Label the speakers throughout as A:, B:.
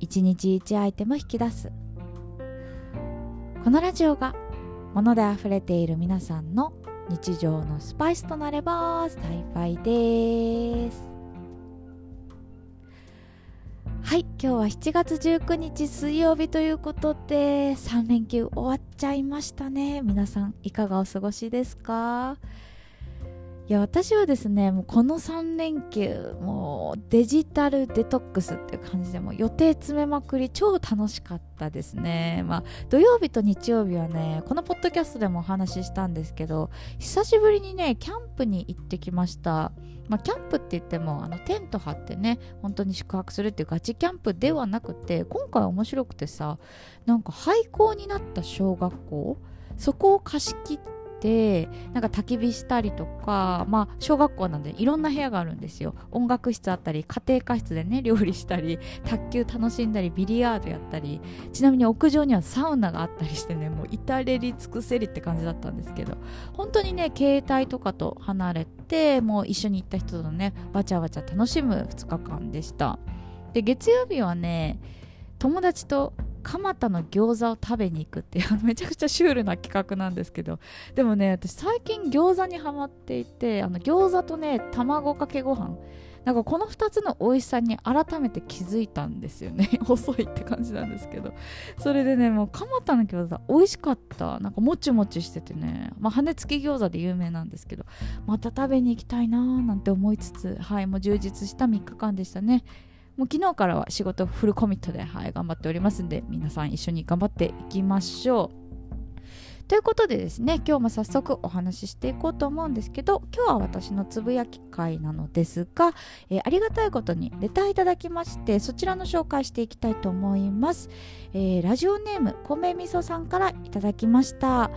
A: 1日1アイテム引き出す。このラジオが物で溢れている皆さんの日常のスパイスとなれば幸いです。はい今日は7月19日水曜日ということで3連休終わっちゃいましたね。皆さんいかがお過ごしですか？いや私はですねもうこの3連休もうデジタルデトックスっていう感じでも予定詰めまくり超楽しかったですね。まあ土曜日と日曜日はねこのポッドキャストでもお話ししたんですけど久しぶりにねキャンプに行ってきました。まあ、キャンプって言ってもあのテント張ってね本当に宿泊するっていうガチキャンプではなくて今回面白くてさなんか廃校になった小学校そこを貸し切ってなんか焚き火したりとかまあ小学校なんでいろんな部屋があるんですよ。音楽室あったり家庭科室でね料理したり卓球楽しんだりビリヤードやったりちなみに屋上にはサウナがあったりしてねもう至れり尽くせりって感じだったんですけど本当にね携帯とかと離れてもう一緒に行った人とねわちゃわちゃ楽しむ2日間でした。で月曜日はね友達と蒲田の餃子を食べに行くっていう めちゃくちゃシュールな企画なんですけどでもね私最近餃子にハマっていてあの餃子とね卵かけご飯なんかこの2つの美味しさに改めて気づいたんですよね。遅いって感じなんですけど。それでねもう蒲田の餃子美味しかった。なんかもちもちしててね。まあ羽根付き餃子で有名なんですけどまた食べに行きたいなーなんて思いつつはいもう充実した3日間でしたね。もう昨日からは仕事フルコミットで、はい、頑張っておりますんで皆さん一緒に頑張っていきましょう。ということでですね今日も早速お話ししていこうと思うんですけど今日は私のつぶやき会なのですが、えー、ありがたいことにレターいただきましてそちらの紹介していきたいと思います、えー、ラジオネーム米みそさんからいただきました。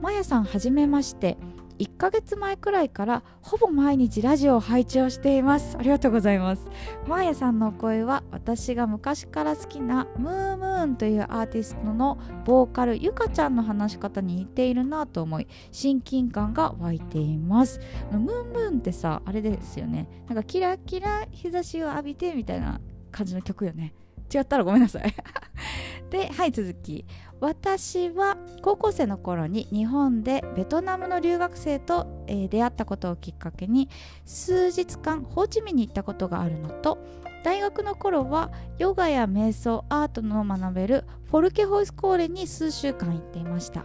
A: まやさんはじめまして。1ヶ月前くらいからほぼ毎日ラジオを配置をしています。ありがとうございます。マーヤさんの声は私が昔から好きなムームーンというアーティストのボーカルゆかちゃんの話し方に似ているなと思い親近感が湧いています。ムームーンってさあれですよね。なんかキラキラ日差しを浴びてみたいな感じの曲よね。違ったらごめんなさい。ではい続き。私は高校生の頃に日本でベトナムの留学生と、えー、出会ったことをきっかけに数日間ホーチミンに行ったことがあるのと大学の頃はヨガや瞑想アートのを学べるフォルケホイスコーレに数週間行っていました。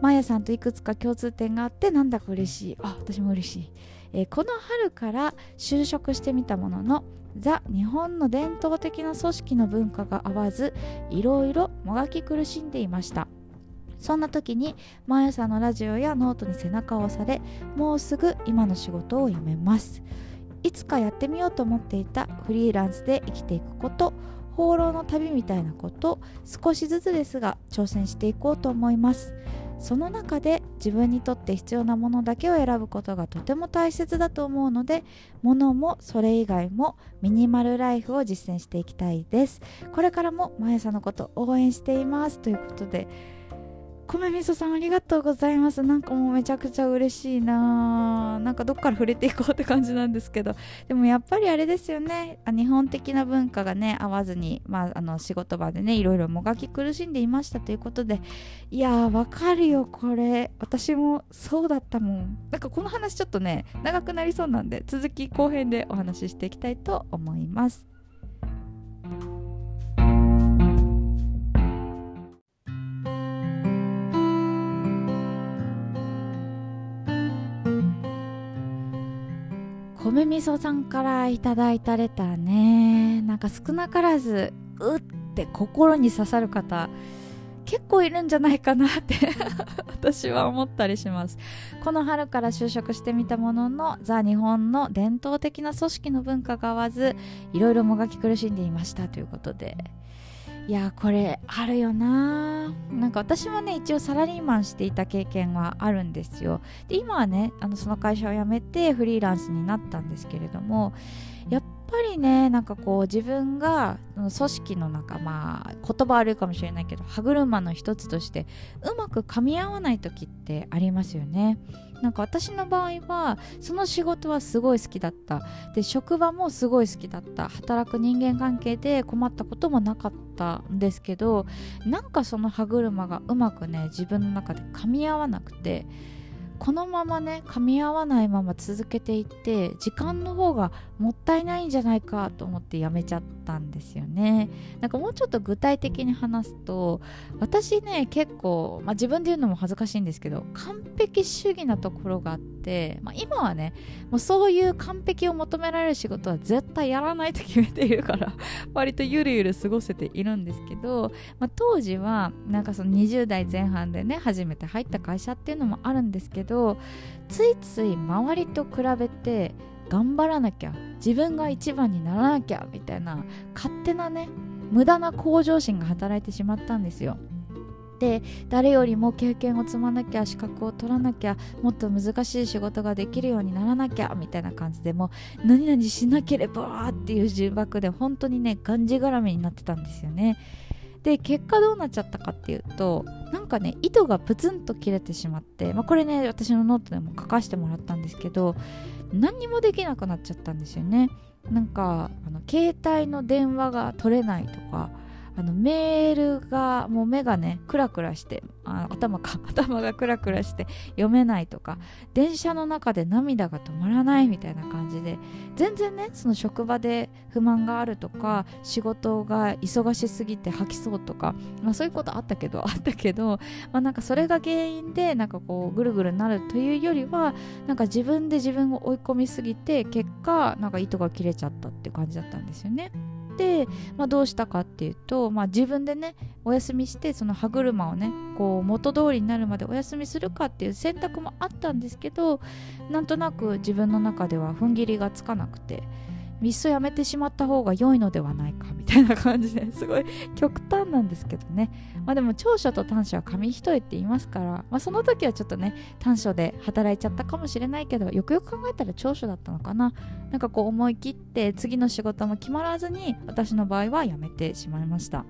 A: マヤさんといくつか共通点があってなんだか嬉しい。あ私も嬉しい、えー、この春から就職してみたもののザ・日本の伝統的な組織の文化が合わずいろいろもがき苦しんでいました。そんな時に毎朝のラジオやノートに背中を押されもうすぐ今の仕事を辞めます。いつかやってみようと思っていたフリーランスで生きていくこと放浪の旅みたいなこと少しずつですが挑戦していこうと思います。その中で自分にとって必要なものだけを選ぶことがとても大切だと思うので物もそれ以外もミニマルライフを実践していきたいです。これからもまやさんのこと応援しています。ということで米味噌さんありがとうございます。なんかもうめちゃくちゃ嬉しいな。なんかどっから触れていこうって感じなんですけど。でもやっぱりあれですよね。日本的な文化がね合わずに、まあ、あの仕事場でねいろいろもがき苦しんでいましたということで。いやーわかるよこれ。私もそうだったもん。なんかこの話ちょっとね長くなりそうなんで続き後編でお話ししていきたいと思います。米味噌さんからいただいたレターね。なんか少なからずうって心に刺さる方結構いるんじゃないかなって 私は思ったりします。この春から就職してみたもののザ・日本の伝統的な組織の文化が合わずいろいろもがき苦しんでいましたということで。いやこれあるよな。なんか私もね一応サラリーマンしていた経験はあるんですよ。で今はねあのその会社を辞めてフリーランスになったんですけれどもやっぱりねなんかこう自分が組織の中まあ言葉悪いかもしれないけど歯車の一つとしてうまく噛み合わない時ってありますよね。なんか私の場合はその仕事はすごい好きだった。で職場もすごい好きだった。働く人間関係で困ったこともなかったんですけどなんかその歯車がうまくね自分の中で噛み合わなくてこのままね噛み合わないまま続けていって時間の方がもったいないんじゃないかと思ってやめちゃったんですよね。なんかもうちょっと具体的に話すと私ね結構、まあ、自分で言うのも恥ずかしいんですけど完璧主義なところがあって、まあ、今はねもうそういう完璧を求められる仕事は絶対やらないと決めているから 割とゆるゆる過ごせているんですけど、まあ、当時はなんかその20代前半でね初めて入った会社っていうのもあるんですけどついつい周りと比べて頑張らなきゃ自分が一番にならなきゃみたいな勝手なね無駄な向上心が働いてしまったんですよ。で誰よりも経験を積まなきゃ資格を取らなきゃもっと難しい仕事ができるようにならなきゃみたいな感じでもう何々しなければっていう重箱で本当にねがんじがらめになってたんですよね。で結果どうなっちゃったかっていうとなんかね糸がプツンと切れてしまって、まあ、これね私のノートでも書かせてもらったんですけど何にもできなくなっちゃったんですよねなんかあの携帯の電話が取れないとかあのメールがもう目がねクラクラしてあ頭か 頭がクラクラして読めないとか電車の中で涙が止まらないみたいな感じで全然ねその職場で不満があるとか仕事が忙しすぎて吐きそうとか、まあ、そういうことあったけど あったけど、まあ、なんかそれが原因でなんかこうぐるぐるなるというよりはなんか自分で自分を追い込みすぎて結果なんか糸が切れちゃったっていう感じだったんですよね。で、まあ、どうしたかっていうと、まあ、自分でねお休みしてその歯車をねこう元通りになるまでお休みするかっていう選択もあったんですけどなんとなく自分の中では踏ん切りがつかなくていっそやめてしまった方が良いのではないかみたいな感じですごい極端なんですけどね。まあでも長所と短所は紙一重って言いますから、まあ、その時はちょっとね短所で働いちゃったかもしれないけどよくよく考えたら長所だったのかな。なんかこう思い切って次の仕事も決まらずに私の場合は辞めてしまいました。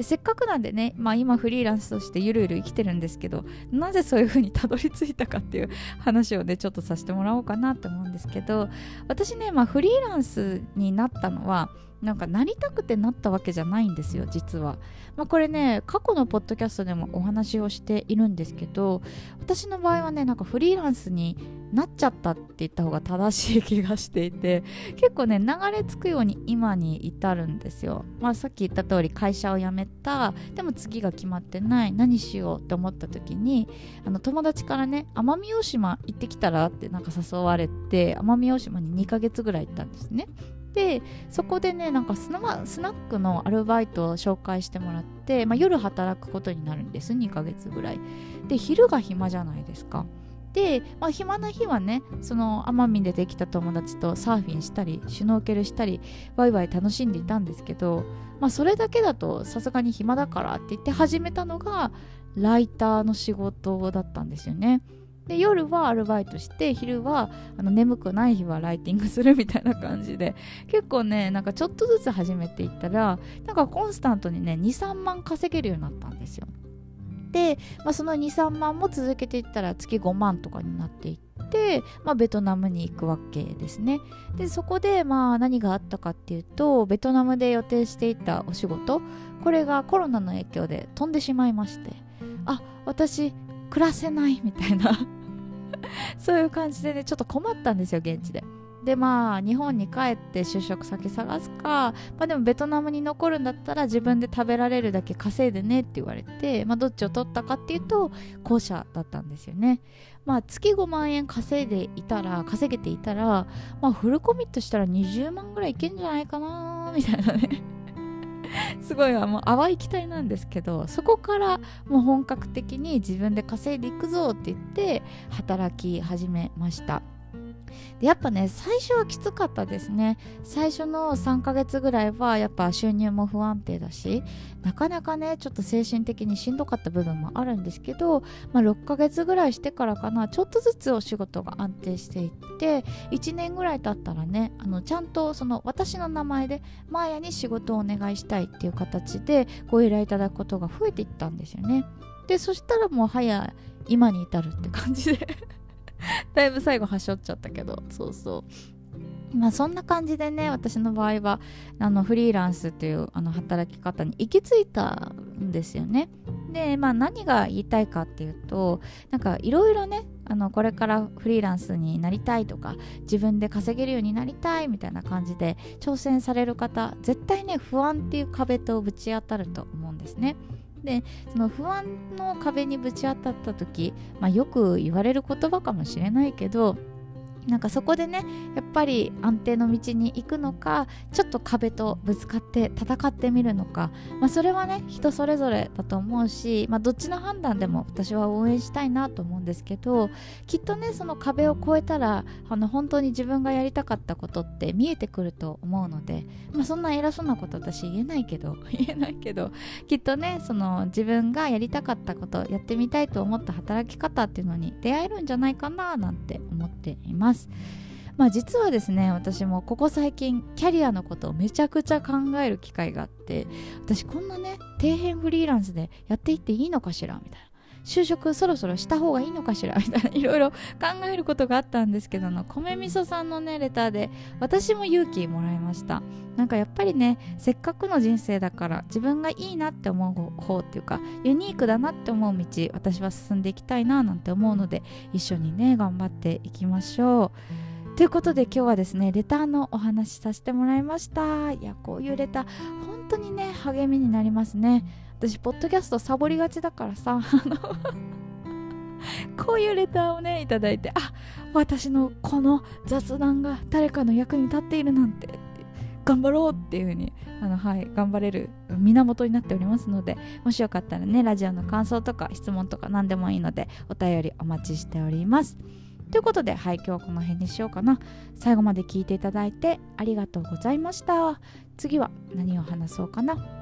A: でせっかくなんでね、まあ、今フリーランスとしてゆるゆる生きてるんですけどなぜそういう風にたどり着いたかっていう 話をねちょっとさせてもらおうかなと思うんですけど私ね、まあ、フリーランスになったのはなんかなりたくてなったわけじゃないんですよ実は、まあ、これね過去のポッドキャストでもお話をしているんですけど私の場合はねなんかフリーランスになっちゃったって言った方が正しい気がしていて結構ね流れ着くように今に至るんですよ、まあ、さっき言った通り会社を辞めた。でも次が決まってない。何しようって思った時にあの友達からね奄美大島行ってきたらってなんか誘われて奄美大島に2ヶ月ぐらい行ったんですね。でそこでねなんかスナスナックのアルバイトを紹介してもらって、まあ、夜働くことになるんです。2ヶ月ぐらい。で昼が暇じゃないですか。で、まあ、暇な日はねその奄美でできた友達とサーフィンしたりシュノーケルしたりワイワイ楽しんでいたんですけど、まあ、それだけだとさすがに暇だからって言って始めたのがライターの仕事だったんですよね。で夜はアルバイトして昼はあの眠くない日はライティングするみたいな感じで結構ねなんかちょっとずつ始めていったらなんかコンスタントにね23万稼げるようになったんですよ、まあ、その23万も続けていったら月5万とかになっていって、まあ、ベトナムに行くわけですねでそこでまあ何があったかっていうとベトナムで予定していたお仕事これがコロナの影響で飛んでしまいましてあ私暮らせないみたいな そういう感じでねちょっと困ったんですよ現地で。でまあ日本に帰って就職先探すか、まあ、でもベトナムに残るんだったら自分で食べられるだけ稼いでねって言われて、まあ、どっちを取ったかっていうと後者だったんですよね。まあ月5万円稼いでいたら稼げていたら、まあ、フルコミットしたら20万ぐらいいけんじゃないかなみたいなね。すごいもう淡い期待なんですけどそこからもう本格的に自分で稼いでいくぞって言って働き始めました。でやっぱね最初はきつかったですね。最初の3ヶ月ぐらいはやっぱ収入も不安定だしなかなかねちょっと精神的にしんどかった部分もあるんですけど、まあ、6ヶ月ぐらいしてからかなちょっとずつお仕事が安定していって1年ぐらい経ったらねあのちゃんとその私の名前でマーヤに仕事をお願いしたいっていう形でご依頼いただくことが増えていったんですよね。でそしたらもう早今に至るって感じで。だいぶ最後はしょっちゃったけど。そうそう。まあそんな感じでね私の場合はあのフリーランスというあの働き方に行き着いたんですよね。でまあ何が言いたいかっていうとなんかいろいろねあのこれからフリーランスになりたいとか自分で稼げるようになりたいみたいな感じで挑戦される方絶対ね不安っていう壁とぶち当たると思うんですね。でその不安の壁にぶち当たった時、まあ、よく言われる言葉かもしれないけどなんかそこでねやっぱり安定の道に行くのかちょっと壁とぶつかって戦ってみるのか、まあ、それはね人それぞれだと思うし、まあ、どっちの判断でも私は応援したいなと思うんですけどきっとねその壁を越えたらあの本当に自分がやりたかったことって見えてくると思うので、まあ、そんな偉そうなこと私言えないけど 言えないけどきっとねその自分がやりたかったことやってみたいと思った働き方っていうのに出会えるんじゃないかななんて思っています。ます。まあ実はですね私もここ最近キャリアのことをめちゃくちゃ考える機会があって私こんなね底辺フリーランスでやっていっていいのかしらみたいな。就職そろそろした方がいいのかしら？みたいないろいろ考えることがあったんですけどの米味噌さんのねレターで私も勇気もらいました。なんかやっぱりねせっかくの人生だから自分がいいなって思う方っていうかユニークだなって思う道私は進んでいきたいななんて思うので一緒にね頑張っていきましょう。ということで今日はですねレターのお話しさせてもらいました。いやこういうレター本当にね励みになりますね。私ポッドキャストサボりがちだからさ。こういうレターをねいただいてあ私のこの雑談が誰かの役に立っているなんて頑張ろうっていう風にあのはい頑張れる源になっておりますのでもしよかったらねラジオの感想とか質問とか何でもいいのでお便りお待ちしております。ということではい今日はこの辺にしようかな。最後まで聞いていただいてありがとうございました。次は何を話そうかな。